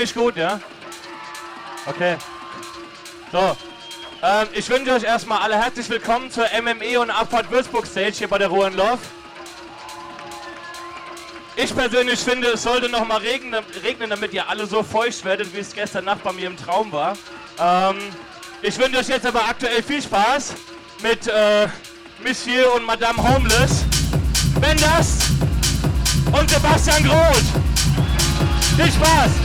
mich gut, ja? Okay. So. Ähm, ich wünsche euch erstmal alle herzlich willkommen zur MME und Abfahrt Würzburg Stage hier bei der Ruhe Love. Ich persönlich finde, es sollte noch mal regnen, regnen, damit ihr alle so feucht werdet, wie es gestern Nacht bei mir im Traum war. Ähm, ich wünsche euch jetzt aber aktuell viel Spaß mit äh, Monsieur und Madame Homeless, Ben Das und Sebastian Groth. Viel Spaß!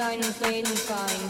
Diners laden fine.